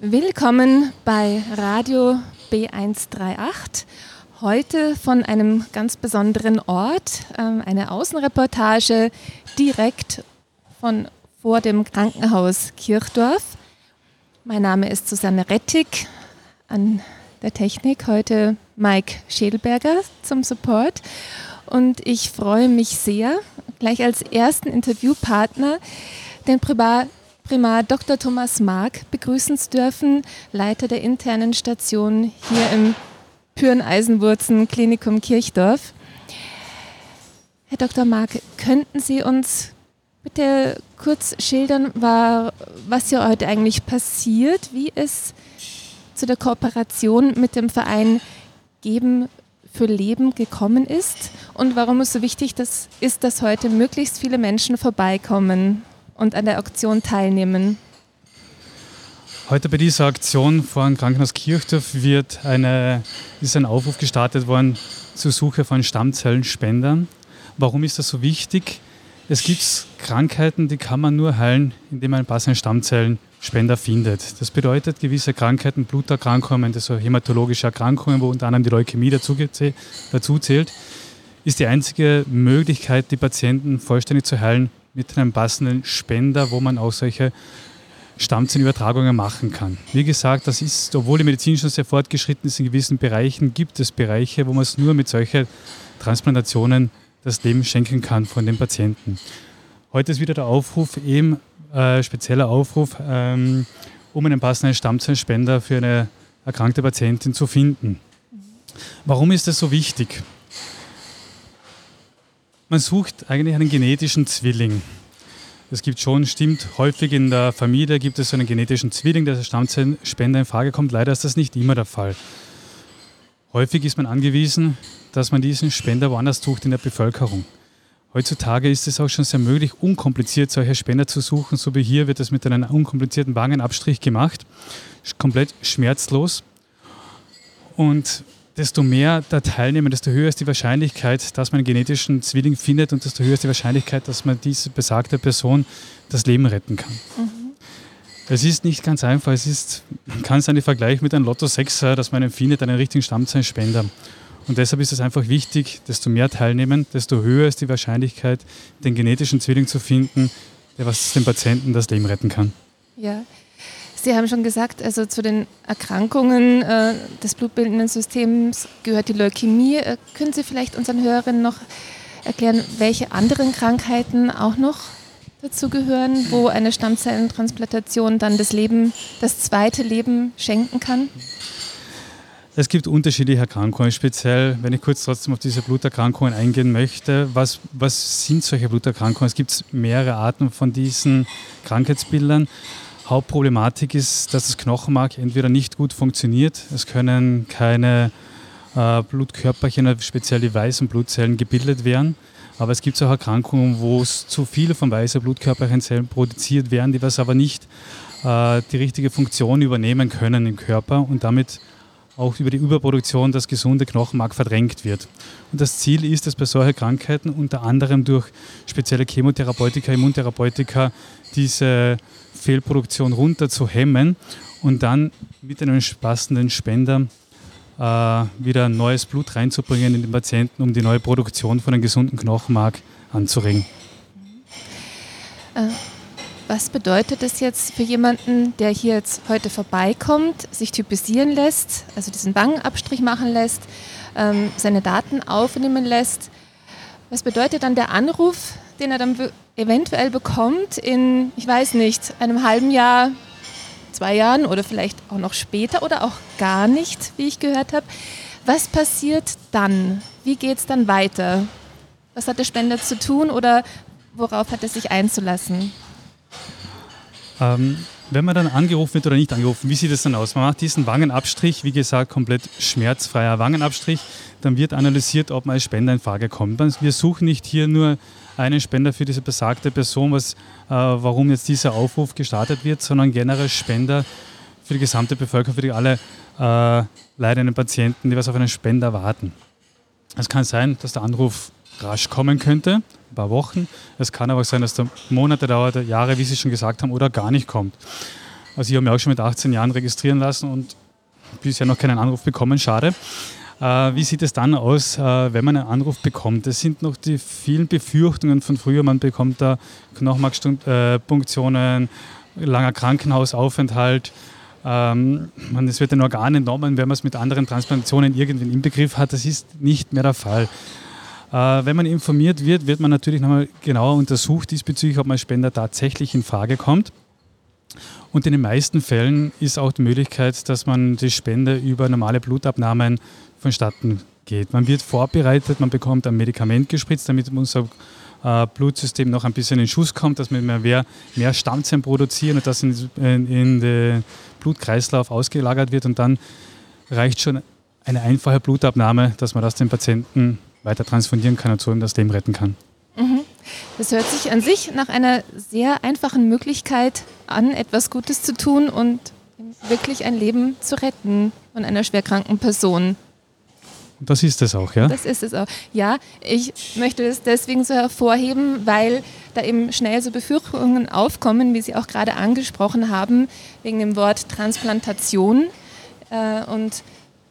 Willkommen bei Radio B138. Heute von einem ganz besonderen Ort, ähm, eine Außenreportage direkt von vor dem Krankenhaus Kirchdorf. Mein Name ist Susanne Rettig, an der Technik heute Mike Schädelberger zum Support. Und ich freue mich sehr, gleich als ersten Interviewpartner den Privat Primar Dr. Thomas Mark begrüßen zu dürfen, Leiter der internen Station hier im Püren-Eisenwurzen Klinikum Kirchdorf. Herr Dr. Mark, könnten Sie uns bitte kurz schildern, was hier heute eigentlich passiert, wie es zu der Kooperation mit dem Verein Geben für Leben gekommen ist und warum es so wichtig ist, dass heute möglichst viele Menschen vorbeikommen und an der Aktion teilnehmen. Heute bei dieser Aktion dem Krankenhaus Kirchdorf wird eine, ist ein Aufruf gestartet worden zur Suche von Stammzellenspendern. Warum ist das so wichtig? Es gibt Krankheiten, die kann man nur heilen, indem man einen passenden Stammzellenspender findet. Das bedeutet, gewisse Krankheiten, Bluterkrankungen, also hämatologische Erkrankungen, wo unter anderem die Leukämie dazu, dazu zählt, ist die einzige Möglichkeit, die Patienten vollständig zu heilen, mit einem passenden Spender, wo man auch solche Stammzellenübertragungen machen kann. Wie gesagt, das ist, obwohl die Medizin schon sehr fortgeschritten ist in gewissen Bereichen, gibt es Bereiche, wo man es nur mit solchen Transplantationen das Leben schenken kann von den Patienten. Heute ist wieder der Aufruf, eben äh, spezieller Aufruf, ähm, um einen passenden Stammzellenspender für eine erkrankte Patientin zu finden. Warum ist das so wichtig? Man sucht eigentlich einen genetischen Zwilling. Es gibt schon, stimmt, häufig in der Familie gibt es so einen genetischen Zwilling, der als Stammzellenspender in Frage kommt. Leider ist das nicht immer der Fall. Häufig ist man angewiesen, dass man diesen Spender woanders sucht in der Bevölkerung. Heutzutage ist es auch schon sehr möglich, unkompliziert solche Spender zu suchen. So wie hier wird das mit einem unkomplizierten Wangenabstrich gemacht. Komplett schmerzlos. Und desto mehr da teilnehmen, desto höher ist die Wahrscheinlichkeit, dass man einen genetischen Zwilling findet und desto höher ist die Wahrscheinlichkeit, dass man diese besagte Person das Leben retten kann. Mhm. Es ist nicht ganz einfach. Es ist, man kann es einen Vergleich mit einem Lotto 6, dass man einen findet, einen richtigen Stammzellenspender. Und deshalb ist es einfach wichtig, desto mehr teilnehmen, desto höher ist die Wahrscheinlichkeit, den genetischen Zwilling zu finden, der was dem Patienten das Leben retten kann. Ja, Sie haben schon gesagt, also zu den Erkrankungen äh, des blutbildenden Systems gehört die Leukämie. Äh, können Sie vielleicht unseren Hörerinnen noch erklären, welche anderen Krankheiten auch noch dazu gehören, wo eine Stammzellentransplantation dann das Leben, das zweite Leben schenken kann? Es gibt unterschiedliche Erkrankungen, speziell, wenn ich kurz trotzdem auf diese Bluterkrankungen eingehen möchte. Was, was sind solche Bluterkrankungen? Es gibt mehrere Arten von diesen Krankheitsbildern. Hauptproblematik ist, dass das Knochenmark entweder nicht gut funktioniert, es können keine äh, Blutkörperchen, speziell die weißen Blutzellen gebildet werden. Aber es gibt auch Erkrankungen, wo es zu viele von weißen Blutkörperchenzellen produziert werden, die was aber nicht äh, die richtige Funktion übernehmen können im Körper und damit auch über die Überproduktion das gesunde Knochenmark verdrängt wird. Und das Ziel ist es bei solchen Krankheiten unter anderem durch spezielle Chemotherapeutika, Immuntherapeutika diese Fehlproduktion runter zu hemmen und dann mit einem passenden Spender äh, wieder neues Blut reinzubringen in den Patienten, um die neue Produktion von einem gesunden Knochenmark anzuregen. Äh, was bedeutet das jetzt für jemanden, der hier jetzt heute vorbeikommt, sich typisieren lässt, also diesen Wangenabstrich machen lässt, ähm, seine Daten aufnehmen lässt? Was bedeutet dann der Anruf, den er dann eventuell bekommt in, ich weiß nicht, einem halben Jahr, zwei Jahren oder vielleicht auch noch später oder auch gar nicht, wie ich gehört habe. Was passiert dann? Wie geht es dann weiter? Was hat der Spender zu tun oder worauf hat er sich einzulassen? Ähm, wenn man dann angerufen wird oder nicht angerufen, wie sieht es dann aus? Man macht diesen Wangenabstrich, wie gesagt, komplett schmerzfreier Wangenabstrich. Dann wird analysiert, ob man als Spender in Frage kommt. Wir suchen nicht hier nur einen Spender für diese besagte Person, was, äh, warum jetzt dieser Aufruf gestartet wird, sondern generell Spender für die gesamte Bevölkerung, für die alle äh, leidenden Patienten, die was auf einen Spender warten. Es kann sein, dass der Anruf rasch kommen könnte, ein paar Wochen. Es kann aber auch sein, dass der Monate dauert, Jahre, wie Sie schon gesagt haben, oder gar nicht kommt. Also ich habe mich auch schon mit 18 Jahren registrieren lassen und bisher noch keinen Anruf bekommen, schade. Äh, wie sieht es dann aus, äh, wenn man einen Anruf bekommt? Das sind noch die vielen Befürchtungen von früher. Man bekommt da Knochenmarkpunktionen, langer Krankenhausaufenthalt. Ähm, es wird ein Organ entnommen, wenn man es mit anderen Transplantationen irgendwie im Begriff hat. Das ist nicht mehr der Fall. Äh, wenn man informiert wird, wird man natürlich nochmal genauer untersucht diesbezüglich, ob man Spender tatsächlich in Frage kommt. Und in den meisten Fällen ist auch die Möglichkeit, dass man die Spende über normale Blutabnahmen vonstatten geht. Man wird vorbereitet, man bekommt ein Medikament gespritzt, damit unser äh, Blutsystem noch ein bisschen in Schuss kommt, dass wir mehr, Stammzellen produzieren und das in, den Blutkreislauf ausgelagert wird. Und dann reicht schon eine einfache Blutabnahme, dass man das dem Patienten weiter transfundieren kann und so ihm das Leben retten kann. Mhm. Das hört sich an sich nach einer sehr einfachen Möglichkeit an, etwas Gutes zu tun und wirklich ein Leben zu retten von einer schwerkranken Person. Das ist es auch, ja? Das ist es auch. Ja, ich möchte das deswegen so hervorheben, weil da eben schnell so Befürchtungen aufkommen, wie Sie auch gerade angesprochen haben, wegen dem Wort Transplantation. Äh, und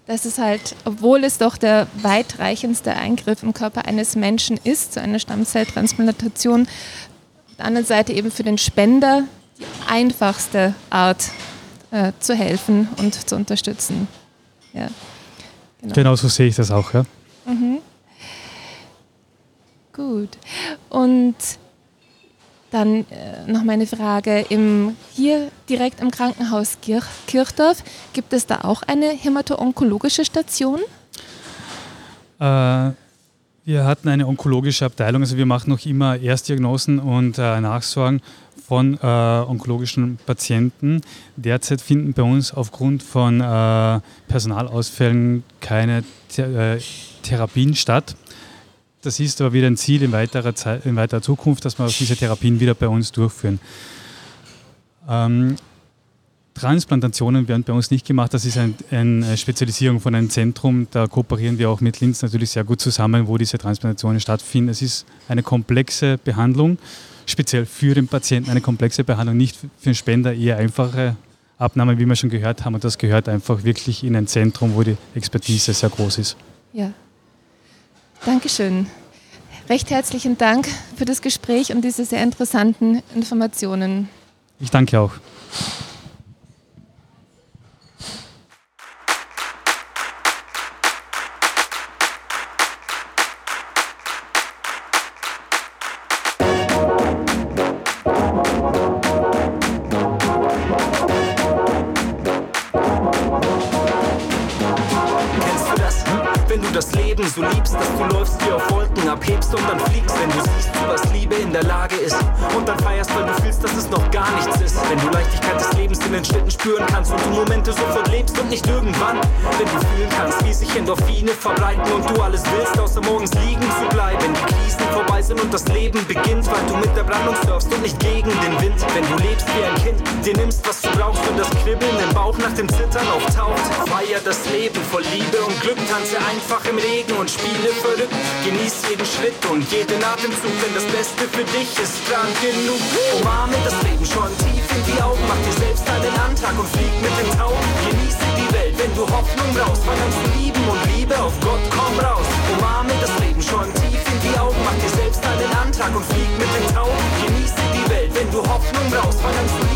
das ist halt, obwohl es doch der weitreichendste Eingriff im Körper eines Menschen ist, so eine Stammzelltransplantation, auf der anderen Seite eben für den Spender die einfachste Art äh, zu helfen und zu unterstützen. Ja. Genau. genau so sehe ich das auch, ja. Mhm. Gut. Und dann äh, noch meine Frage, im, hier direkt im Krankenhaus Kirch, Kirchdorf, gibt es da auch eine hämato-onkologische Station? Äh, wir hatten eine onkologische Abteilung, also wir machen noch immer Erstdiagnosen und äh, Nachsorgen von äh, onkologischen Patienten. Derzeit finden bei uns aufgrund von äh, Personalausfällen keine Th äh, Therapien statt. Das ist aber wieder ein Ziel in weiterer, Zeit, in weiterer Zukunft, dass wir diese Therapien wieder bei uns durchführen. Ähm, Transplantationen werden bei uns nicht gemacht. Das ist ein, eine Spezialisierung von einem Zentrum. Da kooperieren wir auch mit Linz natürlich sehr gut zusammen, wo diese Transplantationen stattfinden. Es ist eine komplexe Behandlung speziell für den Patienten eine komplexe Behandlung, nicht für den Spender eher einfache Abnahme, wie wir schon gehört haben. Und das gehört einfach wirklich in ein Zentrum, wo die Expertise sehr groß ist. Ja. Dankeschön. Recht herzlichen Dank für das Gespräch und diese sehr interessanten Informationen. Ich danke auch. Bauch nach dem Zittern auftaucht. Feier das Leben voll Liebe und Glück, tanze einfach im Regen und spiele verrückt. Genieß jeden Schritt und jeden Atemzug, denn das Beste für dich ist dran genug. Umarme das Leben schon tief in die Augen, mach dir selbst einen Antrag und flieg mit den Tauben. Genieße die Welt, wenn du Hoffnung brauchst, fang an zu lieben und Liebe auf Gott, komm raus. Umarme das Leben schon tief in die Augen, mach dir selbst einen Antrag und flieg mit den Tauben. Genieße die Welt, wenn du Hoffnung brauchst, fang an zu lieben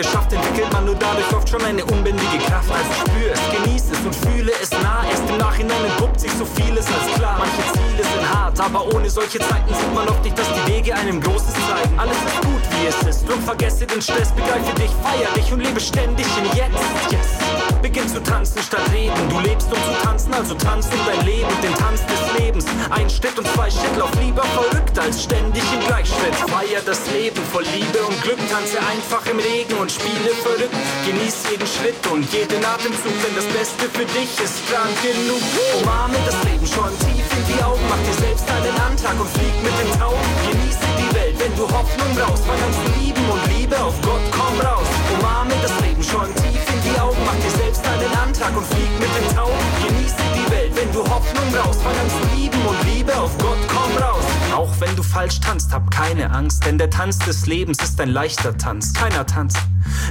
schafft, entwickelt man nur dadurch oft schon eine unbändige Kraft. Also spür es, genieß es und fühle es nah. Erst im Nachhinein entpuppt sich so vieles als klar. Manche Ziele sind hart, aber ohne solche Zeiten sieht man oft nicht, dass die Wege einem Großes zeigen. Alles ist gut, wie es ist. Drum vergesse den Stress, begreife dich, feier dich und lebe ständig im Jetzt. Yes. Beginn zu tanzen statt reden. Du lebst um zu tanzen, also tanz um dein Leben, den Tanz des Lebens. Ein Schritt und zwei Schritt, lauf lieber verrückt als ständig im Gleichschritt. Feier das Leben voll Liebe und Glück, tanze einfach im Regen und spiele verrückt. Genieß jeden Schritt und jeden Atemzug, denn das Beste für dich ist krank genug. Umarme das Leben schon tief in die Augen, mach dir selbst einen Antrag und flieg mit den Tauben. Genieße die Welt, wenn du Hoffnung brauchst, fang an zu lieben und Liebe auf Gott, komm raus. Umarme das Leben schon tief in die Augen, mach dir selbst einen Antrag und flieg mit den Tauben. Genieße die Welt, wenn du Hoffnung brauchst. Fang an zu lieben und Liebe auf Gott, komm raus. Auch wenn du falsch tanzt, hab keine Angst, denn der Tanz des Lebens ist ein leichter Tanz. Keiner tanzt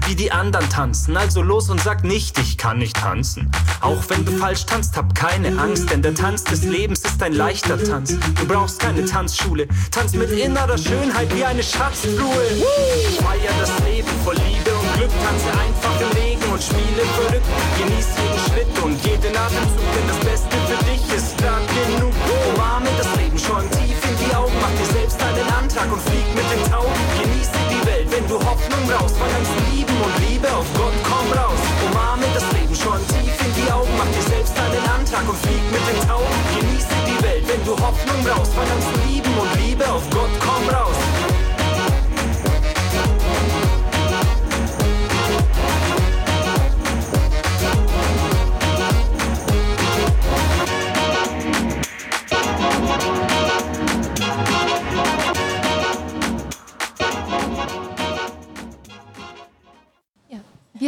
wie die anderen tanzen. Also los und sag nicht, ich kann nicht tanzen. Auch wenn du falsch tanzt, hab keine Angst, denn der Tanz des Lebens ist ein leichter Tanz. Du brauchst keine Tanzschule, tanz mit innerer Schönheit wie eine Schatztruhe. Feier das Leben voll Liebe und Glück, tanze einfach im Regen und spiele verrückt. Genieß jeden Schritt und jeden Atemzug, denn das Beste für dich ist grad genug. Umarme das Leben schon tief in die Augen, mach dir selbst einen Antrag und flieg mit den Tauben. Genieße die Welt, wenn du Hoffnung brauchst, zu lieben und Liebe auf Gott, komm raus. Umarme das Leben schon tief in die Augen, mach dir selbst einen Antrag und flieg mit den Tauben. Genieße die Welt, wenn du Hoffnung brauchst, zu lieben und Liebe auf Gott, komm raus.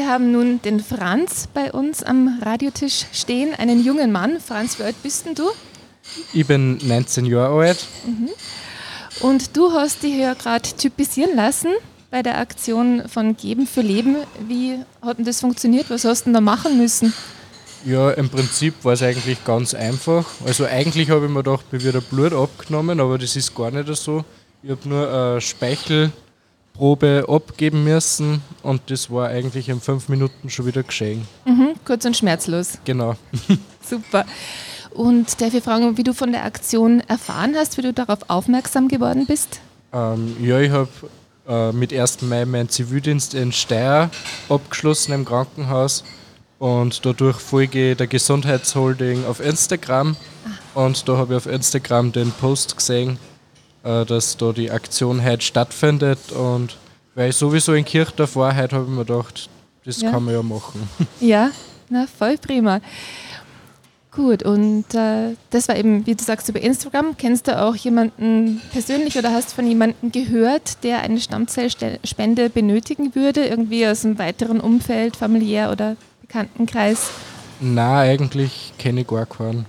Wir haben nun den Franz bei uns am Radiotisch stehen, einen jungen Mann. Franz, wie alt bist denn du? Ich bin 19 Jahre alt. Mhm. Und du hast dich ja gerade typisieren lassen bei der Aktion von Geben für Leben. Wie hat denn das funktioniert? Was hast du denn da machen müssen? Ja, im Prinzip war es eigentlich ganz einfach. Also eigentlich habe ich mir gedacht, wird ein Blut abgenommen, aber das ist gar nicht so. Ich habe nur eine Speichelprobe abgeben müssen und das war eigentlich in fünf Minuten schon wieder geschehen. Mhm, kurz und schmerzlos. Genau. Super. Und darf ich fragen, wie du von der Aktion erfahren hast, wie du darauf aufmerksam geworden bist? Ähm, ja, ich habe äh, mit 1. Mai meinen Zivildienst in Steyr abgeschlossen im Krankenhaus und dadurch folge ich der Gesundheitsholding auf Instagram und da habe ich auf Instagram den Post gesehen, äh, dass da die Aktion heute stattfindet und weil ich sowieso in Kirchdorf war, heute habe ich mir gedacht, das Ja. kann man ja machen. Ja, na voll prima. Gut, und äh, das war eben, wie du sagst, über Instagram. Kennst du auch jemanden persönlich oder hast von jemandem gehört, der eine Stammzellspende benötigen würde, irgendwie aus einem weiteren Umfeld, familiär oder Bekanntenkreis? Na, eigentlich kenne ich gar keinen.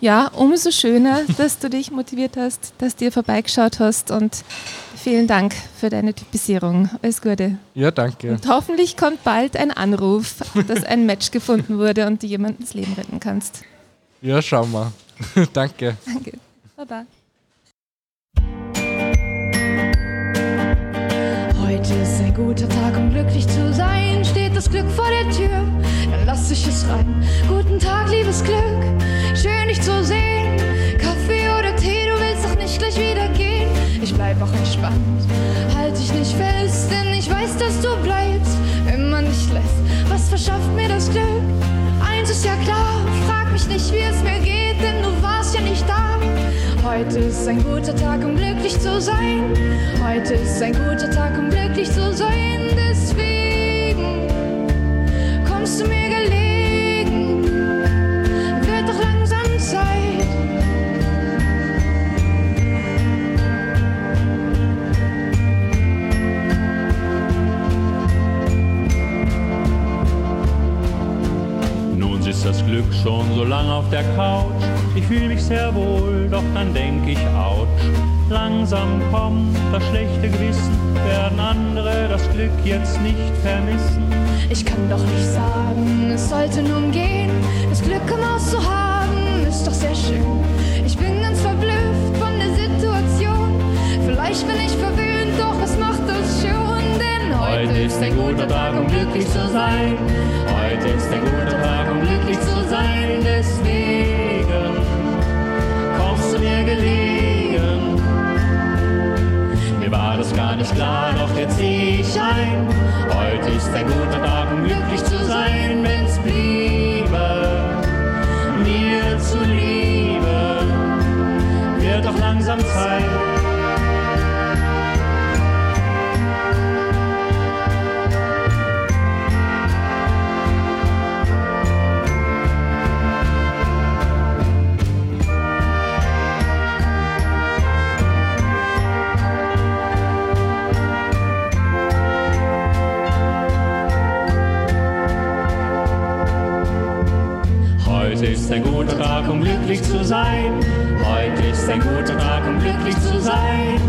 Ja, umso schöner, dass du dich motiviert hast, dass du dir vorbeigeschaut hast und vielen Dank für deine Typisierung. Alles Gute. Ja, danke. Und hoffentlich kommt bald ein Anruf, dass ein Match gefunden wurde und du jemandem das Leben retten kannst. Ja, schauen wir. danke. Danke. Baba. Heute ist ein guter Tag, um glücklich zu sein. Steht das Glück vor der Tür, dann lass ich es rein. Guten Tag, liebes Glück, schön dich zu sehen. Kaffee oder Tee, du willst doch nicht gleich wieder gehen. Ich bleib auch entspannt, halt dich nicht fest, denn ich weiß, dass du bleibst, wenn man dich lässt. Was verschafft mir das Glück? Eins ist ja klar, frag mich nicht, wie es mir geht, denn du warst ja nicht da. Heute ist ein guter Tag, um glücklich zu sein. Heute ist ein guter Tag, um glücklich zu sein. Deswegen kommst du mir schon so lang auf der Couch. Ich fühle mich sehr wohl, doch dann denk ich, ouch. Langsam kommt das schlechte Gewissen, werden andere das Glück jetzt nicht vermissen. Ich kann doch nicht sagen, es sollte nun gehen. Das Glück im Haus zu haben, ist doch sehr schön. Ich bin ganz verblüfft von der Situation. Vielleicht bin ich verwöhnt, Heute ist ein guter Tag, um glücklich zu sein. Heute ist ein guter Tag, um glücklich zu sein. Deswegen kommst du mir gelegen. Mir war das gar nicht klar, doch jetzt seh ich ein. Heute ist ein guter Tag, um glücklich zu sein, wenn's bliebe. Mir zuliebe, wird doch langsam Zeit. Glücklich zu sein. Heute ist ein guter Tag, um glücklich zu sein.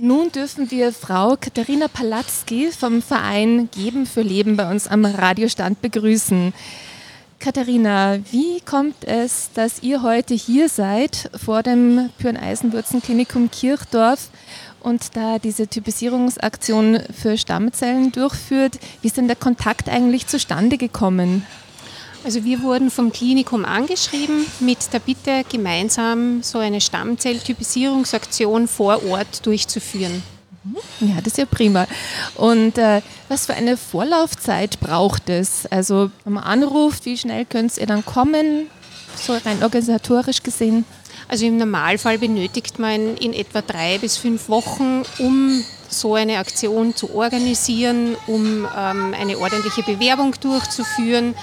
Nun dürfen wir Frau Katharina Palatzki vom Verein Geben für Leben bei uns am Radiostand begrüßen. Katharina, wie kommt es, dass ihr heute hier seid vor dem Pyren-Eisenwurzen-Klinikum Kirchdorf und da diese Typisierungsaktion für Stammzellen durchführt? Wie ist denn der Kontakt eigentlich zustande gekommen? Also wir wurden vom Klinikum angeschrieben mit der Bitte, gemeinsam so eine Stammzelltypisierungsaktion vor Ort durchzuführen. Ja, das ist ja prima. Und äh, was für eine Vorlaufzeit braucht es? Also, wenn man anruft, wie schnell könnt ihr dann kommen, so rein organisatorisch gesehen? Also im Normalfall benötigt man in etwa drei bis fünf Wochen, um so eine Aktion zu organisieren, um ähm, eine ordentliche Bewerbung durchzuführen.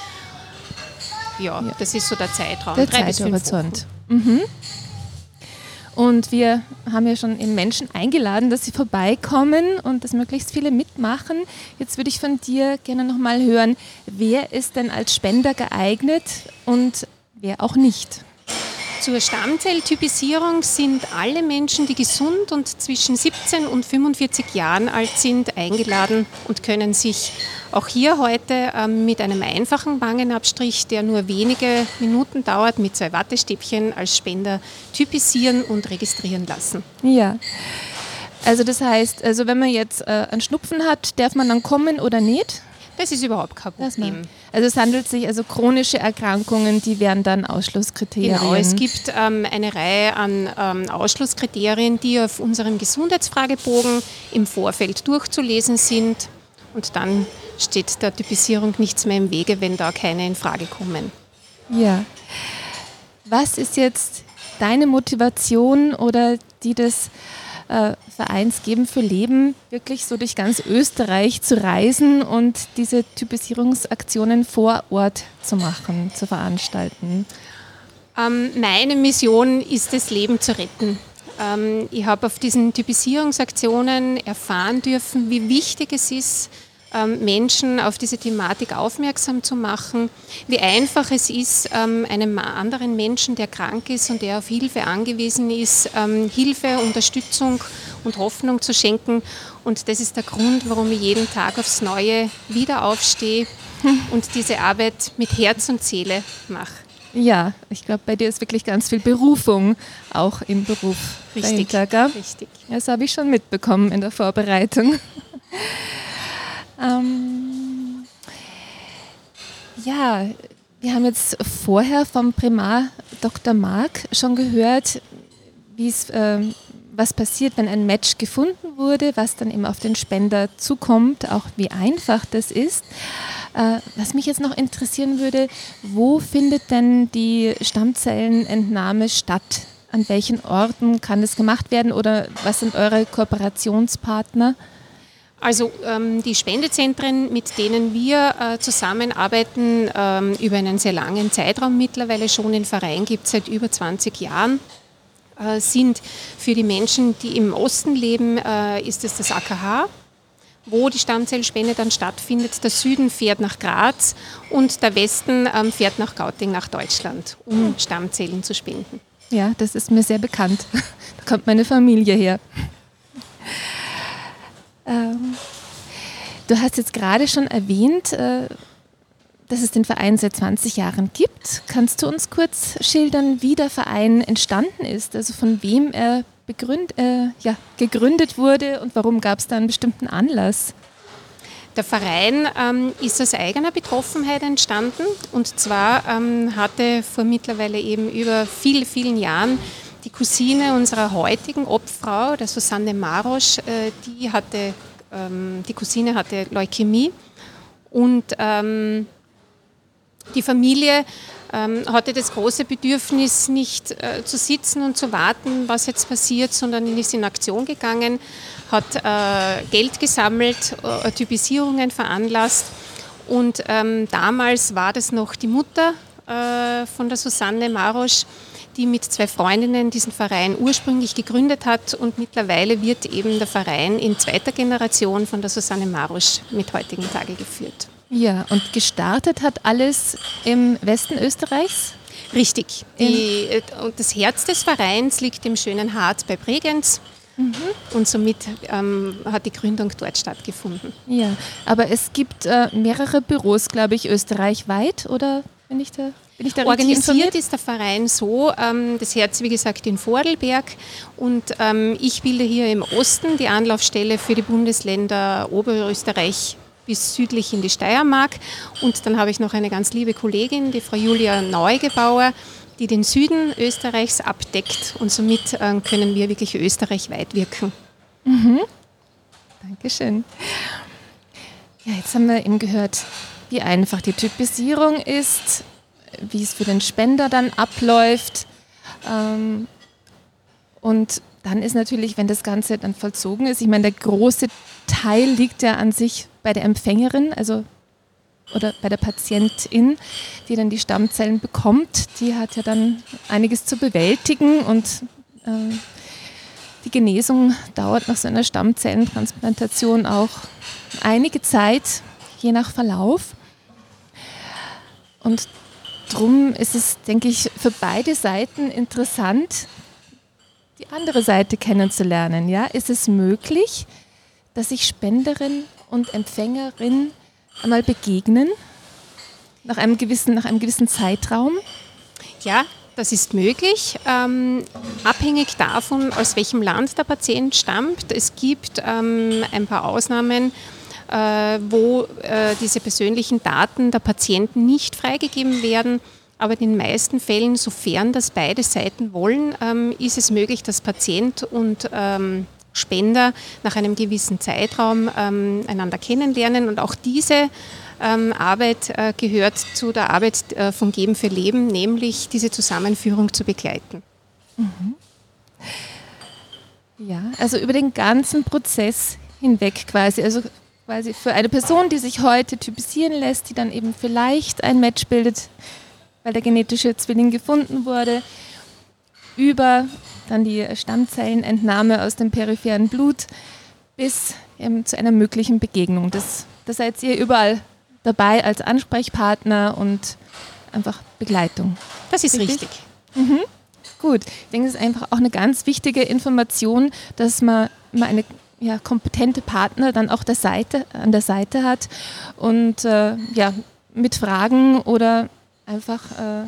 Ja, Ja. das ist so der Zeitraum. Der drei bis fünf Zeithorizont. Mhm. Und wir haben ja schon eben Menschen eingeladen, dass sie vorbeikommen und dass möglichst viele mitmachen. Jetzt würde ich von dir gerne nochmal hören, wer ist denn als Spender geeignet und wer auch nicht? Zur Stammzelltypisierung sind alle Menschen, die gesund und zwischen 17 und 45 Jahren alt sind, eingeladen und können sich auch hier heute ähm, mit einem einfachen Wangenabstrich, der nur wenige Minuten dauert, mit zwei Wattestäbchen als Spender typisieren und registrieren lassen. Ja. Also das heißt, also wenn man jetzt äh, einen Schnupfen hat, darf man dann kommen oder nicht? Das ist überhaupt kein Problem. Also es handelt sich also chronische Erkrankungen, die wären dann Ausschlusskriterien. Genau, es gibt ähm, eine Reihe an ähm, Ausschlusskriterien, die auf unserem Gesundheitsfragebogen im Vorfeld durchzulesen sind. Und dann steht der Typisierung nichts mehr im Wege, wenn da keine in Frage kommen. Ja. Was ist jetzt deine Motivation oder die des äh, Vereins Geben für Leben, wirklich so durch ganz Österreich zu reisen und diese Typisierungsaktionen vor Ort zu machen, zu veranstalten? Ähm, meine Mission ist es, Leben zu retten. Ähm, ich habe auf diesen Typisierungsaktionen erfahren dürfen, wie wichtig es ist, Menschen auf diese Thematik aufmerksam zu machen, wie einfach es ist, ähm, einem anderen Menschen, der krank ist und der auf Hilfe angewiesen ist, ähm, Hilfe, Unterstützung und Hoffnung zu schenken. Und das ist der Grund, warum ich jeden Tag aufs Neue wieder aufstehe und diese Arbeit mit Herz und Seele mache. Ja, ich glaube, bei dir ist wirklich ganz viel Berufung auch im Beruf Richtig, dahinter, gell? richtig. Das habe ich schon mitbekommen in der Vorbereitung. ähm, ja, wir haben jetzt vorher vom Primar Dr. Mark schon gehört, ähm, was passiert, wenn ein Match gefunden wurde, was dann eben auf den Spender zukommt, auch wie einfach das ist. Äh, was mich jetzt noch interessieren würde, wo findet denn die Stammzellenentnahme statt? An welchen Orten kann das gemacht werden oder was sind eure Kooperationspartner? Also ähm, die Spendezentren, mit denen wir äh, zusammenarbeiten, ähm, über einen sehr langen Zeitraum mittlerweile schon, den Verein gibt es seit über 20 Jahren, äh, sind für die Menschen, die im Osten leben, äh, ist es das AKH, wo die Stammzellspende dann stattfindet. Der Süden fährt nach Graz und der Westen ähm, fährt nach Gauting, nach Deutschland, um Stammzellen zu spenden. Ja, das ist mir sehr bekannt. Da kommt meine Familie her. Ähm, du hast jetzt gerade schon erwähnt, äh, dass es den Verein seit 20 Jahren gibt. Kannst du uns kurz schildern, wie der Verein entstanden ist? Also von wem er begründ, äh, ja, gegründet wurde und warum gab es da einen bestimmten Anlass? Der Verein ähm, ist aus eigener Betroffenheit entstanden und zwar ähm, hatte vor mittlerweile eben über viele, vielen Jahren die Cousine unserer heutigen Obfrau, der Susanne Marosch, äh, die hatte, ähm, die Cousine hatte Leukämie und ähm, die Familie ähm, hatte das große Bedürfnis, nicht äh, zu sitzen und zu warten, was jetzt passiert, sondern ist in Aktion gegangen, hat äh, Geld gesammelt, Typisierungen veranlasst. Und damals war das noch die Mutter von der Susanne Marosch, die mit zwei Freundinnen diesen Verein ursprünglich gegründet hat und mittlerweile wird eben der Verein in zweiter Generation von der Susanne Marusch mit heutigen Tage geführt. Ja, und gestartet hat alles im Westen Österreichs? Richtig. Die, äh, und das Herz des Vereins liegt im schönen Hart bei Bregenz. Mhm. Und somit ähm, hat die Gründung dort stattgefunden. Ja, aber es gibt äh, mehrere Büros, glaube ich, österreichweit, oder bin ich da bin ich da Organisiert ist der Verein so, ähm, das Herz wie gesagt in Vordelberg und ähm, ich bilde hier im Osten die Anlaufstelle für die Bundesländer Oberösterreich bis südlich in die Steiermark und dann habe ich noch eine ganz liebe Kollegin, die Frau Julia Neugebauer, die den Süden Österreichs abdeckt und somit äh, können wir wirklich österreichweit wirken. Mhm. Dankeschön. Ja, jetzt haben wir eben gehört, wie einfach die Typisierung ist, wie es für den Spender dann abläuft. Ähm, und dann ist natürlich, wenn das Ganze dann vollzogen ist, ich meine, der große Teil liegt ja an sich bei der Empfängerin, also oder bei der Patientin, die dann die Stammzellen bekommt. Die hat ja dann einiges zu bewältigen und äh, die Genesung dauert nach so einer Stammzellentransplantation auch einige Zeit, je nach Verlauf. Und Drum ist es, denke ich, für beide Seiten interessant, die andere Seite kennenzulernen. Ja? Ist es möglich, dass sich Spenderin und Empfängerin einmal begegnen nach einem gewissen, nach einem gewissen Zeitraum? Ja, das ist möglich, ähm, abhängig davon, aus welchem Land der Patient stammt. Es gibt ähm, ein paar Ausnahmen, wo äh, diese persönlichen Daten der Patienten nicht freigegeben werden. Aber in den meisten Fällen, sofern das beide Seiten wollen, ähm, ist es möglich, dass Patient und ähm, Spender nach einem gewissen Zeitraum ähm, einander kennenlernen. Und auch diese Arbeit äh, gehört zu der Arbeit von Geben für Leben, nämlich diese Zusammenführung zu begleiten. Mhm. Ja, also über den ganzen Prozess hinweg quasi. Also quasi für eine Person, die sich heute typisieren lässt, die dann eben vielleicht ein Match bildet, weil der genetische Zwilling gefunden wurde, über dann die Stammzellenentnahme aus dem peripheren Blut bis eben zu einer möglichen Begegnung. Das, da seid ihr überall dabei als Ansprechpartner und einfach Begleitung. Das ist richtig. richtig. Mhm. Gut, ich denke, es ist einfach auch eine ganz wichtige Information, dass man, man eine ja, kompetente Partner dann auch der Seite, an der Seite hat und äh, ja, mit Fragen oder einfach äh,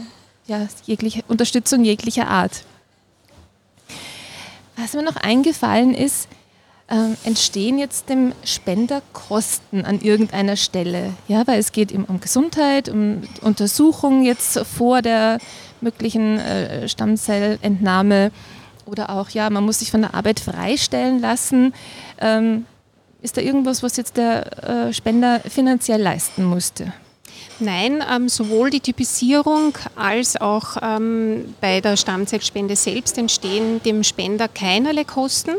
ja, jegliche Unterstützung jeglicher Art. Was mir noch eingefallen ist, äh, entstehen jetzt dem Spender Kosten an irgendeiner Stelle? Ja, weil es geht ihm um Gesundheit, um Untersuchungen jetzt vor der möglichen äh, Stammzellentnahme oder auch, ja, man muss sich von der Arbeit freistellen lassen. Ähm, ist da irgendwas, was jetzt der äh, Spender finanziell leisten musste? Nein, ähm, sowohl die Typisierung als auch ähm, bei der Stammzellspende selbst entstehen dem Spender keinerlei Kosten.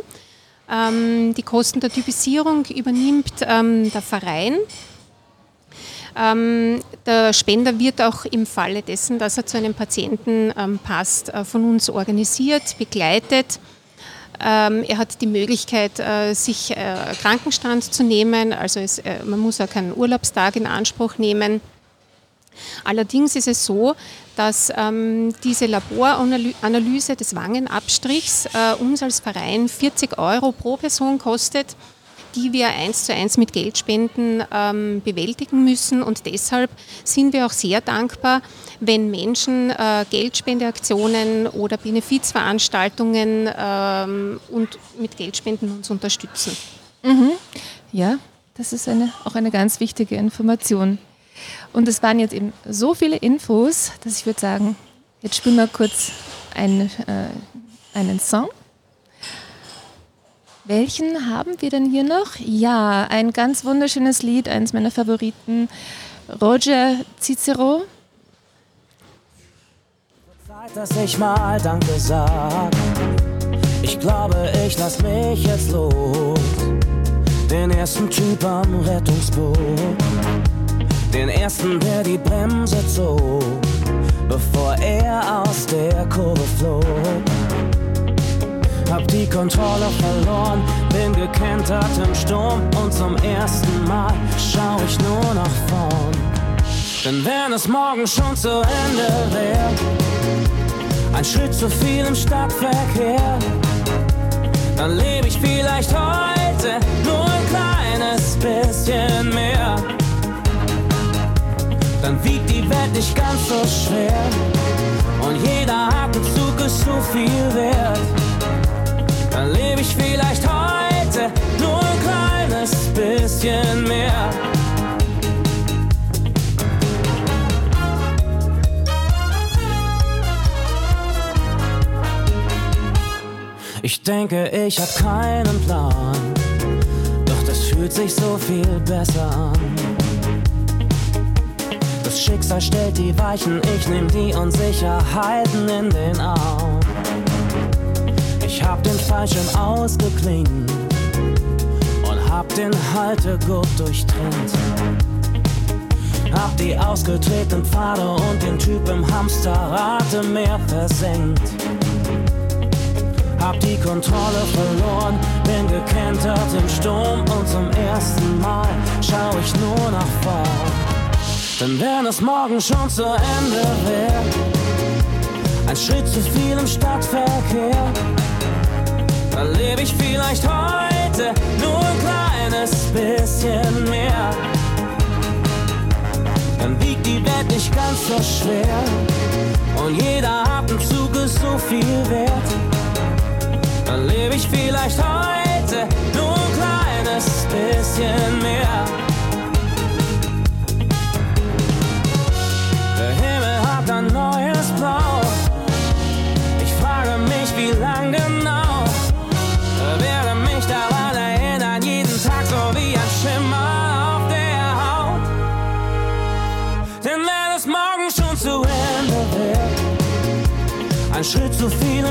Ähm, die Kosten der Typisierung übernimmt ähm, der Verein ähm, der Spender wird auch im Falle dessen, dass er zu einem Patienten ähm, passt, äh, von uns organisiert, begleitet. Ähm, er hat die Möglichkeit, äh, sich äh, Krankenstand zu nehmen, also es, äh, man muss auch keinen Urlaubstag in Anspruch nehmen. Allerdings ist es so, dass ähm, diese Laboranalyse des Wangenabstrichs äh, uns als Verein 40 Euro pro Person kostet die wir eins zu eins mit Geldspenden ähm, bewältigen müssen. Und deshalb sind wir auch sehr dankbar, wenn Menschen äh, Geldspendeaktionen oder Benefizveranstaltungen ähm, und mit Geldspenden uns unterstützen. Mhm. Ja, das ist eine, auch eine ganz wichtige Information. Und es waren jetzt eben so viele Infos, dass ich würde sagen, jetzt spielen wir kurz einen, äh, einen Song. Welchen haben wir denn hier noch? Ja, ein ganz wunderschönes Lied, eines meiner Favoriten, Roger Cicero. Zeit, dass ich mal Danke sag. Ich glaube, ich lass mich jetzt los. Den ersten Typ am Rettungsboot. Den ersten, der die Bremse zog. bevor er aus der Kurve flog. Hab die Kontrolle verloren, bin gekentert im Sturm und zum ersten Mal schau ich nur nach vorn. Denn wenn es morgen schon zu Ende wäre, ein Schritt zu viel im Stadtverkehr, dann lebe ich vielleicht heute nur ein kleines bisschen mehr. Dann wiegt die Welt nicht ganz so schwer und jeder Atemzug ist so viel wert. Dann lebe ich vielleicht heute nur ein kleines bisschen mehr. Ich denke, ich hab keinen Plan, doch das fühlt sich so viel besser an. Das Schicksal stellt die Weichen, ich nehm die Unsicherheiten in den Arm. Hab den Fallschirm ausgeklingt und hab den Haltegurt durchtrennt. Hab die ausgetretenen Pfade und den Typ im Hamsterrad im Meer versenkt. Hab die Kontrolle verloren, bin gekentert im Sturm und zum ersten Mal schau ich nur nach vorn. Denn wenn es morgen schon zu Ende wäre, ein Schritt zu viel im Stadtverkehr, dann lebe ich vielleicht heute nur ein kleines bisschen mehr. Dann wiegt die Welt nicht ganz so schwer und jeder Atemzug ist so viel wert. Dann lebe ich vielleicht heute nur ein kleines bisschen mehr.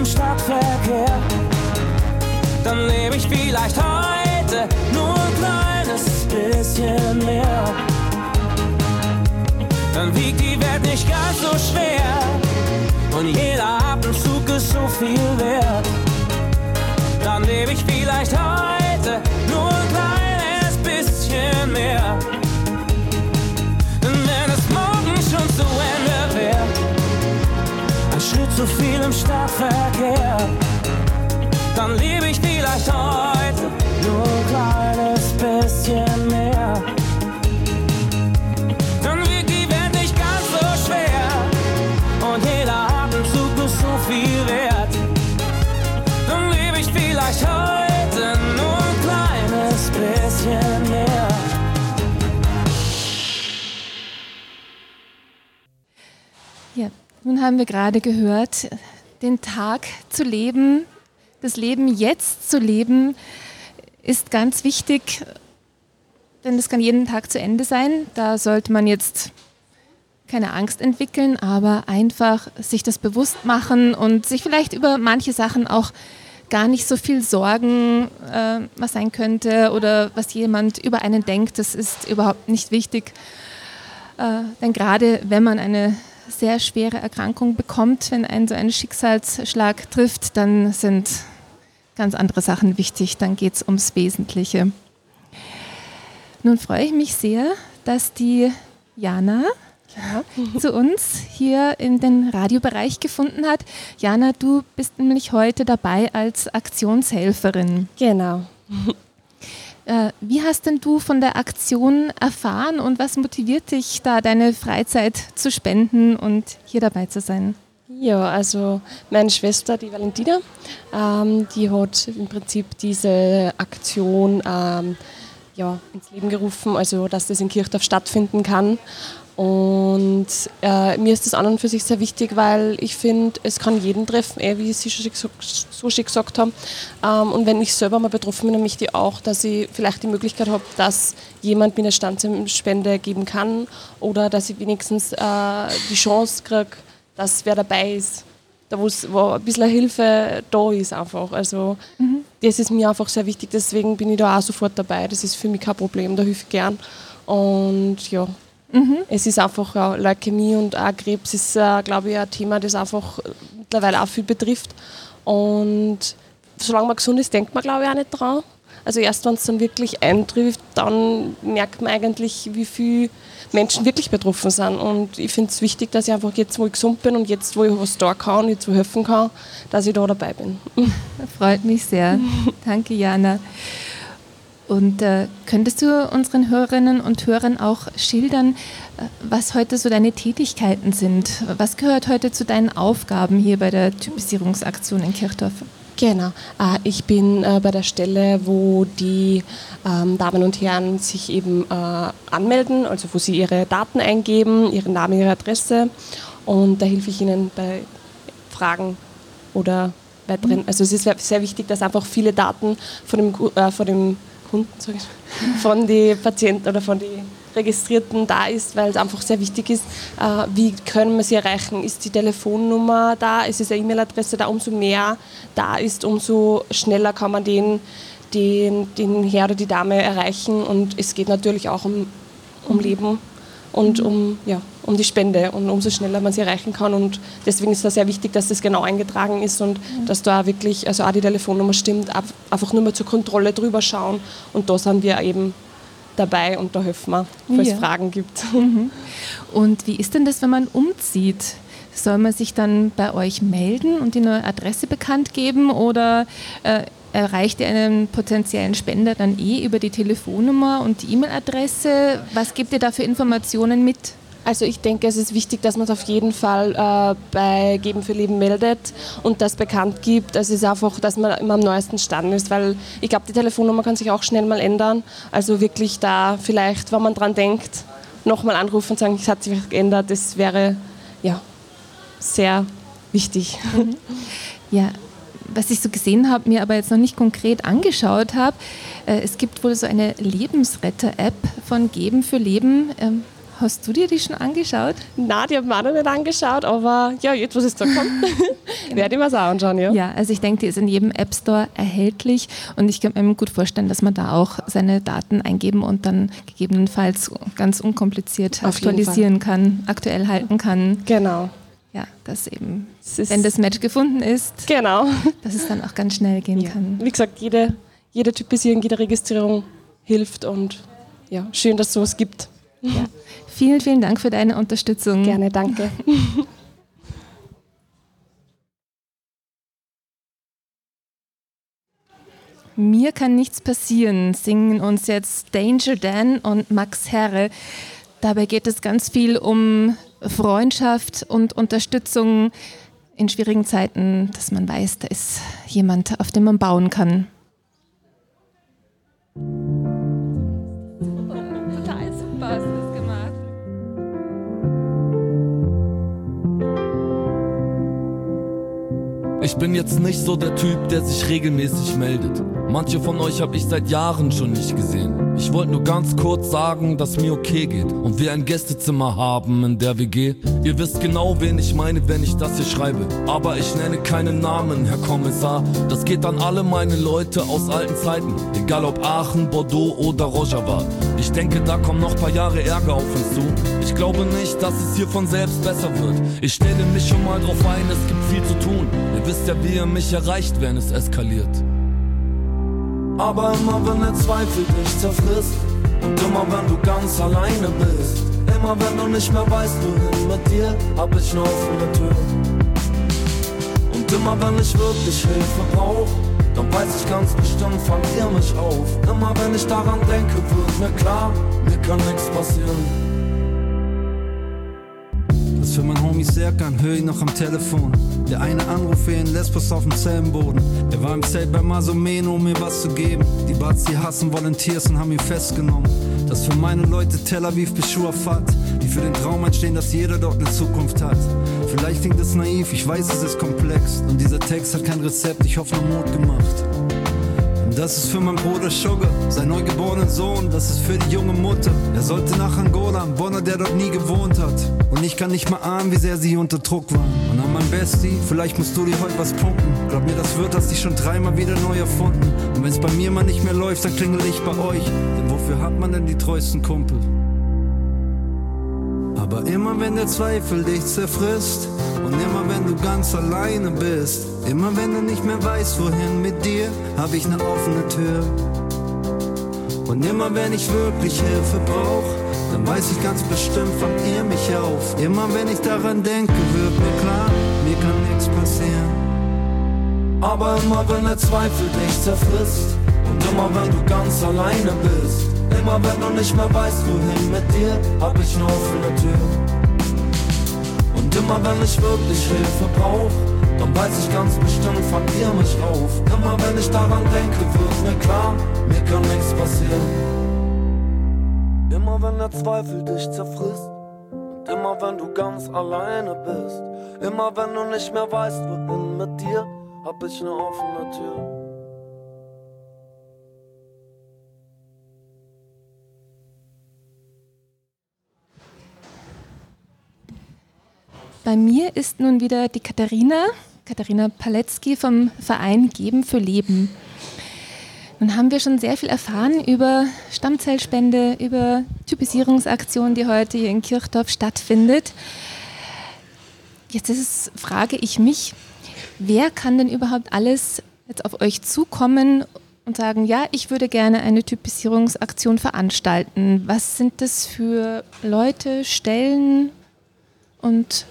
Stadtverkehr, dann lebe ich vielleicht heute nur ein kleines bisschen mehr. Dann wiegt die Welt nicht ganz so schwer und jeder Atemzug ist so viel wert. Dann lebe ich vielleicht heute nur ein kleines bisschen mehr. Zu viel im Stadtverkehr, dann lebe ich vielleicht heute nur ein kleines bisschen mehr. Haben wir gerade gehört, den Tag zu leben, das Leben jetzt zu leben, ist ganz wichtig, denn es kann jeden Tag zu Ende sein. Da sollte man jetzt keine Angst entwickeln, aber einfach sich das bewusst machen und sich vielleicht über manche Sachen auch gar nicht so viel Sorgen, äh, was sein könnte oder was jemand über einen denkt. Das ist überhaupt nicht wichtig. Äh, denn gerade wenn man eine sehr schwere Erkrankung bekommt, wenn ein so ein Schicksalsschlag trifft, dann sind ganz andere Sachen wichtig, dann geht es ums Wesentliche. Nun freue ich mich sehr, dass die Jana zu uns hier in den Radiobereich gefunden hat. Jana, du bist nämlich heute dabei als Aktionshelferin. Genau. Äh, wie hast denn du von der Aktion erfahren und was motiviert dich da, deine Freizeit zu spenden und hier dabei zu sein? Ja, also meine Schwester, die Valentina, ähm, die hat im Prinzip diese Aktion ähm, ja, ins Leben gerufen, also dass das in Kirchdorf stattfinden kann. Und äh, mir ist das an und für sich sehr wichtig, weil ich finde, es kann jeden treffen, eh, wie Sie schon so schön gesagt haben. Ähm, und wenn ich selber mal betroffen bin, dann möchte ich auch, dass ich vielleicht die Möglichkeit habe, dass jemand mir eine Standspende geben kann oder dass ich wenigstens äh, die Chance kriege, dass wer dabei ist, da wo ein bisschen Hilfe da ist einfach. Also mhm. das ist mir einfach sehr wichtig, deswegen bin ich da auch sofort dabei. Das ist für mich kein Problem, da helfe ich gern. Und ja, Es ist einfach ja, Leukämie und auch Krebs ist, äh, glaube ich, ein Thema, das einfach mittlerweile auch viel betrifft. Und solange man gesund ist, denkt man, glaube ich, auch nicht dran. Also erst wenn es dann wirklich eintrifft, dann merkt man eigentlich, wie viele Menschen wirklich betroffen sind. Und ich finde es wichtig, dass ich einfach jetzt, wo ich gesund bin und jetzt, wo ich was da kann, jetzt wo ich helfen kann, dass ich da dabei bin. Freut mich sehr. Danke, Jana. Und äh, könntest du unseren Hörerinnen und Hörern auch schildern, äh, was heute so deine Tätigkeiten sind? Was gehört heute zu deinen Aufgaben hier bei der Typisierungsaktion in Kirchdorf? Genau. Äh, Ich bin äh, bei der Stelle, wo die ähm, Damen und Herren sich eben äh, anmelden, also wo sie ihre Daten eingeben, ihren Namen, ihre Adresse. Und da helfe ich ihnen bei Fragen oder weiteren. Also es ist sehr- wichtig, dass einfach viele Daten von dem, von dem Kunden, ich, von den Patienten oder von den Registrierten da ist, weil es einfach sehr wichtig ist, äh, wie können wir sie erreichen. Ist die Telefonnummer da, ist es eine E-Mail-Adresse da, umso mehr da ist, umso schneller kann man den, den, den Herr oder die Dame erreichen. Und es geht natürlich auch um, um Leben und um, ja, um die Spende und umso schneller man sie erreichen kann. Und deswegen ist es sehr wichtig, dass das genau eingetragen ist und dass da wirklich, also auch die Telefonnummer stimmt, einfach nur mal zur Kontrolle drüber schauen. Und da sind wir eben dabei und da helfen wir, falls Ja. es Fragen gibt. Und wie ist denn das, wenn man umzieht? Soll man sich dann bei euch melden und die neue Adresse bekannt geben oder äh, erreicht ihr einen potenziellen Spender dann eh über die Telefonnummer und die E-Mail-Adresse? Was gebt ihr da für Informationen mit? Also ich denke, es ist wichtig, dass man es auf jeden Fall äh, bei Geben für Leben meldet und das bekannt gibt. Es ist einfach, dass man immer am neuesten Stand ist, weil ich glaube, die Telefonnummer kann sich auch schnell mal ändern. Also wirklich da vielleicht, wenn man dran denkt, nochmal anrufen und sagen, es hat sich geändert. Das wäre ja sehr wichtig. Ja, was ich so gesehen habe, mir aber jetzt noch nicht konkret angeschaut habe, äh, es gibt wohl so eine Lebensretter-App von Geben für Leben. Ähm, hast du dir die schon angeschaut? Na, die haben wir auch noch nicht angeschaut, aber ja, jetzt, was es da kommt, werde ich mir das auch anschauen, ja. Ja, also ich denke, die ist in jedem App Store erhältlich und ich kann mir gut vorstellen, dass man da auch seine Daten eingeben und dann gegebenenfalls ganz unkompliziert Auf aktualisieren kann, aktuell halten kann. Genau. Ja, dass eben, ist- wenn das Match gefunden ist, Genau. dass es dann auch ganz schnell gehen kann. Wie gesagt, jede, jede Typisierung, jede Registrierung hilft und ja, schön, dass es sowas gibt. Vielen, vielen Dank für deine Unterstützung. Gerne, danke. Mir kann nichts passieren, singen uns jetzt Danger Dan und Max Herre. Dabei geht es ganz viel um Freundschaft und Unterstützung in schwierigen Zeiten, dass man weiß, da ist jemand, auf dem man bauen kann. Total super hast du das gemacht. Ich bin jetzt nicht so der Typ, der sich regelmäßig meldet. Manche von euch hab ich seit Jahren schon nicht gesehen. Ich wollte nur ganz kurz sagen, dass mir okay geht und wir ein Gästezimmer haben in der WG. Ihr wisst genau, wen ich meine, wenn ich das hier schreibe. Aber ich nenne keinen Namen, Herr Kommissar. Das geht an alle meine Leute aus alten Zeiten. Egal ob Aachen, Bordeaux oder Rojava. Ich denke, da kommen noch paar Jahre Ärger auf uns zu. Ich glaube nicht, dass es hier von selbst besser wird. Ich stelle mich schon mal drauf ein, es gibt viel zu tun. Ihr wisst ja, wie ihr mich erreicht, wenn es eskaliert. Aber immer wenn der Zweifel dich zerfrisst und immer wenn du ganz alleine bist, immer wenn du nicht mehr weißt, wohin mit dir, hab ich eine offene Tür. Und immer wenn ich wirklich Hilfe brauch, dann weiß ich ganz bestimmt, fang ihr mich auf. Immer wenn ich daran denke, wird mir klar, mir kann nichts passieren. Für mein Homie Serkan, hör ihn noch am Telefon. Der eine Anruf für ihn Lesbos auf dem Zellenboden. Er war im Zelt bei Masomeno, um mir was zu geben. Die Bazi hassen Volunteers und haben ihn festgenommen. Das für meine Leute Tel Aviv bis Schuafat, die für den Traum einstehen, dass jeder dort eine Zukunft hat. Vielleicht klingt es naiv, ich weiß, es ist komplex. Und dieser Text hat kein Rezept, ich hoffe nur Mut gemacht. Das ist für meinen Bruder Sugar, sein neugeborenen Sohn, das ist für die junge Mutter. Er sollte nach Angola, ein Bonner, der dort nie gewohnt hat. Und ich kann nicht mal ahnen, wie sehr sie unter Druck waren. Und an mein Bestie, vielleicht musst du dir heute was pumpen. Glaub mir, das wird hast dich schon dreimal wieder neu erfunden. Und wenn's bei mir mal nicht mehr läuft, dann klingel ich bei euch. Denn wofür hat man denn die treuesten Kumpel? Aber immer wenn der Zweifel dich zerfrisst und immer wenn du ganz alleine bist, immer wenn du nicht mehr weißt, wohin mit dir, hab ich ne offene Tür. Und immer wenn ich wirklich Hilfe brauch, dann weiß ich ganz bestimmt, fangt ihr mich auf. Immer wenn ich daran denke, wird mir klar, mir kann nichts passieren. Aber immer wenn der Zweifel dich zerfrisst und immer wenn du ganz alleine bist, immer wenn du nicht mehr weißt, wohin mit dir, hab ich ne offene Tür. Und immer wenn ich wirklich Hilfe brauch, dann weiß ich ganz bestimmt, fang ihr mich auf. Immer wenn ich daran denke, wird mir klar, mir kann nichts passieren. Immer wenn der Zweifel dich zerfrisst und immer wenn du ganz alleine bist, immer wenn du nicht mehr weißt, wohin mit dir, hab ich ne offene Tür. Bei mir ist nun wieder die Katharina, Katharina Paletzky vom Verein Geben für Leben. Nun haben wir schon sehr viel erfahren über Stammzellspende, über Typisierungsaktion, die heute hier in Kirchdorf stattfindet. Jetzt es, frage ich mich, wer kann denn überhaupt alles jetzt auf euch zukommen und sagen, ja, ich würde gerne eine Typisierungsaktion veranstalten. Was sind das für Leute, Stellen und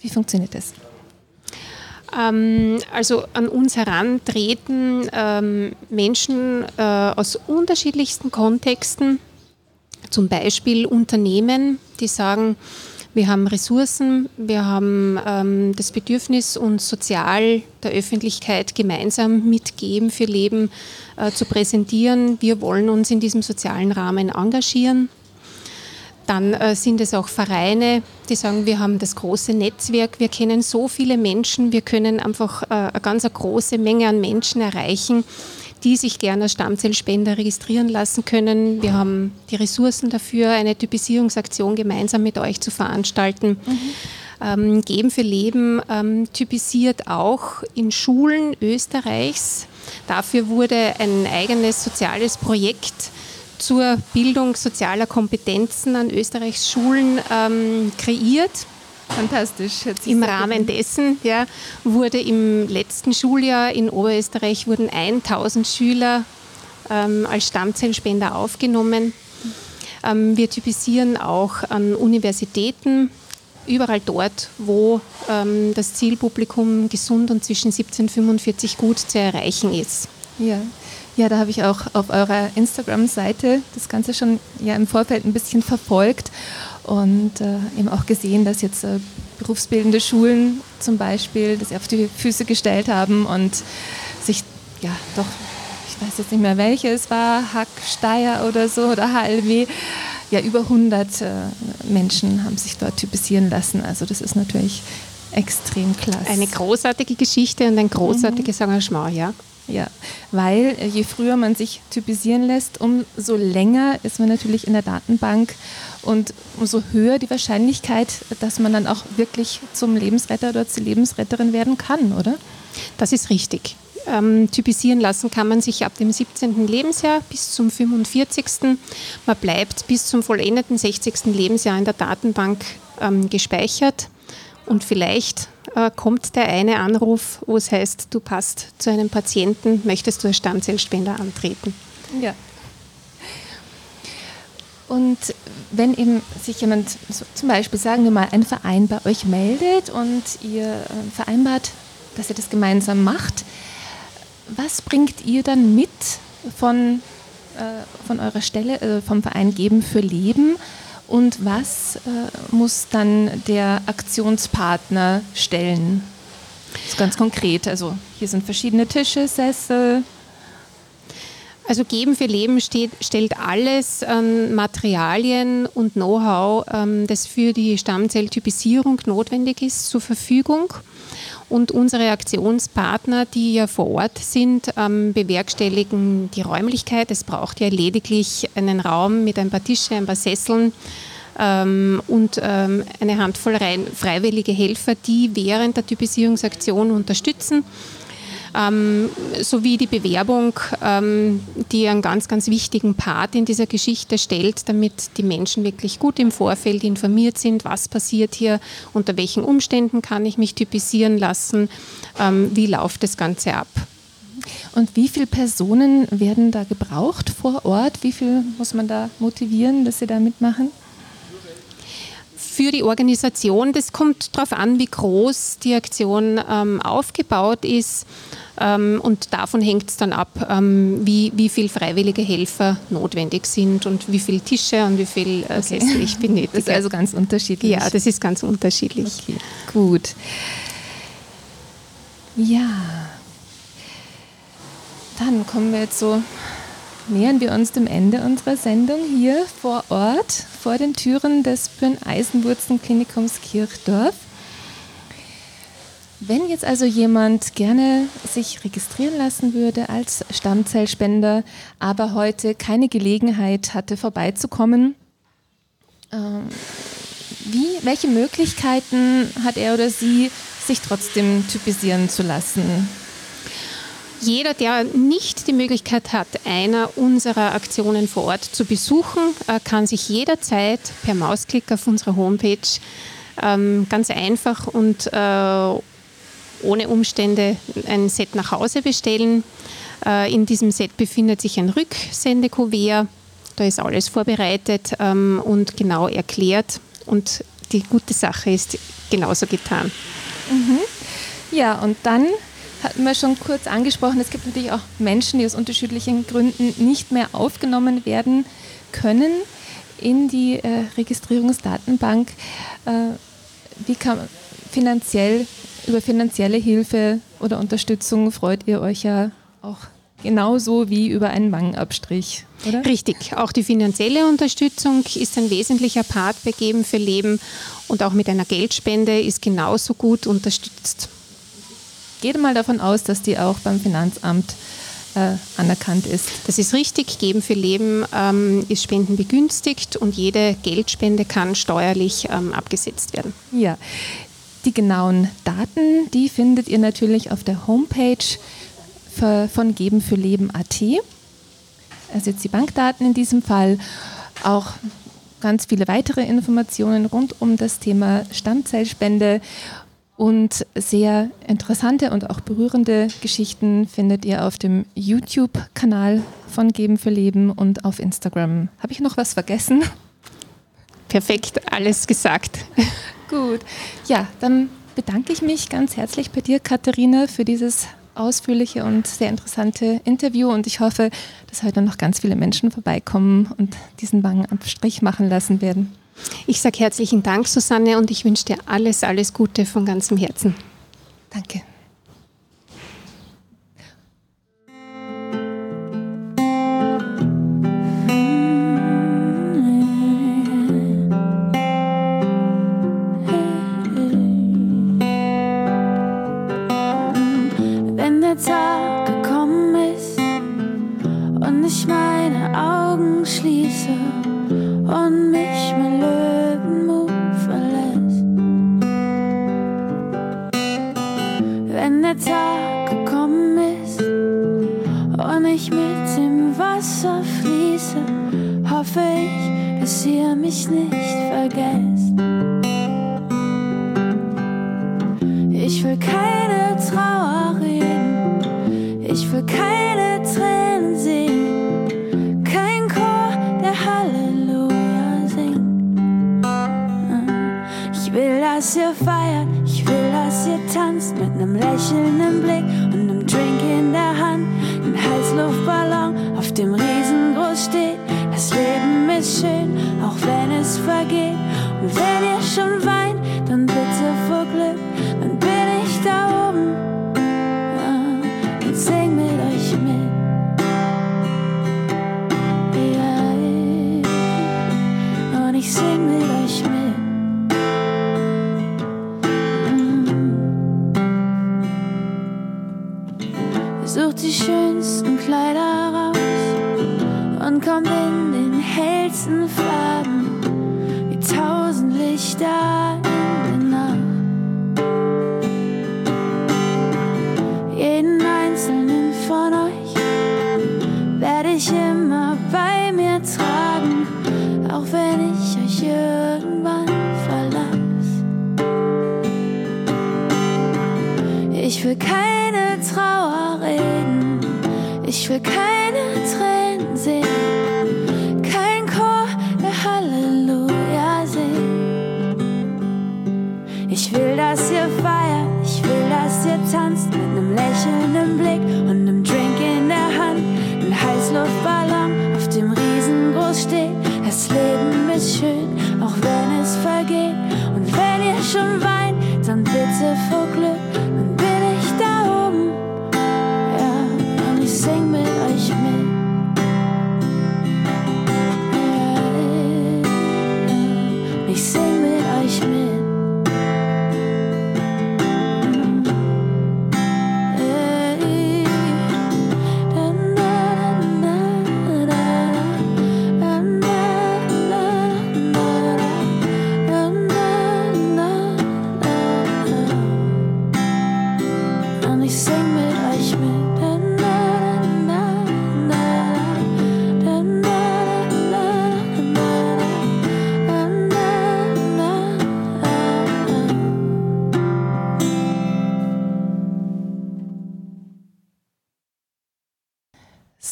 wie funktioniert das? Ähm, also an uns herantreten ähm, Menschen äh, aus unterschiedlichsten Kontexten, zum Beispiel Unternehmen, die sagen, wir haben Ressourcen, wir haben ähm, das Bedürfnis, uns sozial der Öffentlichkeit gemeinsam mitgeben für Leben äh, zu präsentieren. Wir wollen uns in diesem sozialen Rahmen engagieren. Dann äh, sind es auch Vereine, die sagen, wir haben das große Netzwerk, wir kennen so viele Menschen, wir können einfach äh, eine ganz große Menge an Menschen erreichen, die sich gerne als Stammzellspender registrieren lassen können. Wir haben die Ressourcen dafür, eine Typisierungsaktion gemeinsam mit euch zu veranstalten. Mhm. Ähm, Geben für Leben ähm, typisiert auch in Schulen Österreichs. Dafür wurde ein eigenes soziales Projekt zur Bildung sozialer Kompetenzen an Österreichs Schulen ähm, kreiert. Fantastisch. Im Rahmen dessen ja, wurde im letzten Schuljahr in Oberösterreich wurden 1000 Schüler ähm, als Stammzellspender aufgenommen. Ähm, wir typisieren auch an Universitäten, überall dort, wo ähm, das Zielpublikum gesund und zwischen 17 und 45 gut zu erreichen ist. Ja. Ja, da habe ich auch auf eurer Instagram-Seite das Ganze schon ja im Vorfeld ein bisschen verfolgt und äh, eben auch gesehen, dass jetzt äh, berufsbildende Schulen zum Beispiel das auf die Füße gestellt haben und sich ja doch, ich weiß jetzt nicht mehr welche es war, Hack, Steyr oder so oder HLW, ja über 100 äh, Menschen haben sich dort typisieren lassen. Also das ist natürlich extrem klasse. Eine großartige Geschichte und ein großartiges mhm. Engagement, ja. Ja, weil äh, je früher man sich typisieren lässt, umso länger ist man natürlich in der Datenbank und umso höher die Wahrscheinlichkeit, dass man dann auch wirklich zum Lebensretter oder zur Lebensretterin werden kann, oder? Das ist richtig. Ähm, typisieren lassen kann man sich ab dem 17. Lebensjahr bis zum 45. Man bleibt bis zum vollendeten 60. Lebensjahr in der Datenbank ähm, gespeichert und vielleicht äh, kommt der eine Anruf, wo es heißt, du passt zu einem Patienten, möchtest du als Stammzellspender antreten? Ja. Und wenn eben sich jemand, so zum Beispiel sagen wir mal, ein Verein bei euch meldet und ihr äh, vereinbart, dass ihr das gemeinsam macht, was bringt ihr dann mit von, äh, von eurer Stelle, äh, vom Verein Geben für Leben? Und was äh, muss dann der Aktionspartner stellen? Das ist ganz konkret. Also hier sind verschiedene Tische, Sessel. Also Geben für Leben steht, stellt alles an Materialien und Know-how, ähm, das für die Stammzelltypisierung notwendig ist, zur Verfügung. Und unsere Aktionspartner, die ja vor Ort sind, ähm, bewerkstelligen die Räumlichkeit. Es braucht ja lediglich einen Raum mit ein paar Tische, ein paar Sesseln ähm, und ähm, eine Handvoll freiwillige Helfer, die während der Typisierungsaktion unterstützen. Ähm, sowie die Bewerbung, ähm, die einen ganz, ganz wichtigen Part in dieser Geschichte stellt, damit die Menschen wirklich gut im Vorfeld informiert sind, was passiert hier, unter welchen Umständen kann ich mich typisieren lassen, ähm, wie läuft das Ganze ab. Und wie viele Personen werden da gebraucht vor Ort? Wie viel muss man da motivieren, dass sie da mitmachen? für die Organisation. Das kommt darauf an, wie groß die Aktion ähm, aufgebaut ist. Ähm, und davon hängt es dann ab, ähm, wie, wie viele freiwillige Helfer notwendig sind und wie viele Tische und wie viel äh, Sessel ich benötige. Das ist also ganz unterschiedlich. Ja, das ist ganz unterschiedlich. Okay, gut. Ja. Dann kommen wir jetzt so nähern wir uns dem Ende unserer Sendung hier vor Ort, vor den Türen des Birn-Eisenwurzen-Klinikums Kirchdorf. Wenn jetzt also jemand gerne sich registrieren lassen würde als Stammzellspender, aber heute keine Gelegenheit hatte, vorbeizukommen, ähm, wie, welche Möglichkeiten hat er oder sie, sich trotzdem typisieren zu lassen? Jeder, der nicht die Möglichkeit hat, einer unserer Aktionen vor Ort zu besuchen, äh, kann sich jederzeit per Mausklick auf unserer Homepage ähm, ganz einfach und äh, ohne Umstände ein Set nach Hause bestellen. Äh, in diesem Set befindet sich ein Rücksendekuvert. Da ist alles vorbereitet ähm, und genau erklärt. Und die gute Sache ist genauso getan. Mhm. Ja, und dann hatten wir schon kurz angesprochen, es gibt natürlich auch Menschen, die aus unterschiedlichen Gründen nicht mehr aufgenommen werden können in die äh, Registrierungsdatenbank. Äh, wie kann finanziell, über finanzielle Hilfe oder Unterstützung freut ihr euch ja auch genauso wie über einen Wangenabstrich, oder? Richtig. Auch die finanzielle Unterstützung ist ein wesentlicher Part bei Geben für Leben und auch mit einer Geldspende ist genauso gut unterstützt gehe mal davon aus, dass die auch beim Finanzamt äh, anerkannt ist. Das ist richtig. Geben für Leben ähm, ist spendenbegünstigt und jede Geldspende kann steuerlich ähm, abgesetzt werden. Ja, die genauen Daten, die findet ihr natürlich auf der Homepage von Geben für Leben.at. Also jetzt die Bankdaten in diesem Fall, auch ganz viele weitere Informationen rund um das Thema Stammzellspende und sehr interessante und auch berührende Geschichten findet ihr auf dem YouTube-Kanal von Geben für Leben und auf Instagram. Habe ich noch was vergessen? Perfekt, alles gesagt. Gut. Ja, dann bedanke ich mich ganz herzlich bei dir, Katharina, für dieses ausführliche und sehr interessante Interview und ich hoffe, dass heute noch ganz viele Menschen vorbeikommen und diesen Wangenabstrich machen lassen werden. Ich sage herzlichen Dank, Susanne, und ich wünsche dir alles, alles Gute von ganzem Herzen. Danke. Mich nicht vergesst. Ich will keine Trauer reden, ich will keine Tränen sehen, kein Chor, der Halleluja singt. Ich will, dass ihr feiert, ich will, dass ihr tanzt mit nem Lächeln im Blick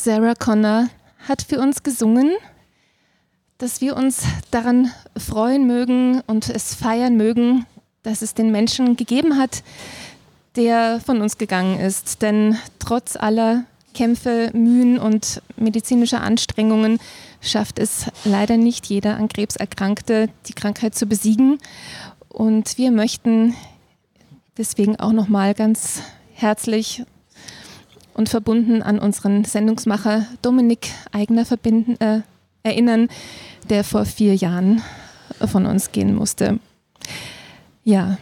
Sarah Connor hat für uns gesungen, dass wir uns daran freuen mögen und es feiern mögen, dass es den Menschen gegeben hat, der von uns gegangen ist. Denn trotz aller Kämpfe, Mühen und medizinischer Anstrengungen schafft es leider nicht jeder an Krebs Erkrankte, die Krankheit zu besiegen. Und wir möchten deswegen auch nochmal ganz herzlich und verbunden an unseren Sendungsmacher Dominik Eigner verbinden, äh, erinnern, der vor vier Jahren von uns gehen musste. Ja,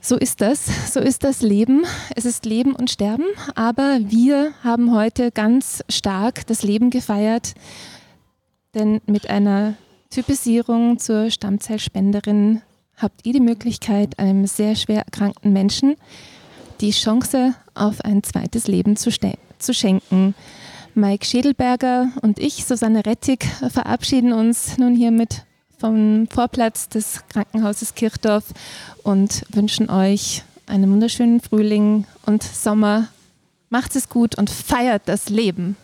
so ist das, so ist das Leben. Es ist Leben und Sterben, aber wir haben heute ganz stark das Leben gefeiert, denn mit einer Typisierung zur Stammzellspenderin habt ihr die Möglichkeit, einem sehr schwer erkrankten Menschen die Chance auf ein zweites Leben zu, zu schenken. Mike Schädelberger und ich, Susanne Rettig, verabschieden uns nun hiermit vom Vorplatz des Krankenhauses Kirchdorf und wünschen euch einen wunderschönen Frühling und Sommer. Macht es gut und feiert das Leben.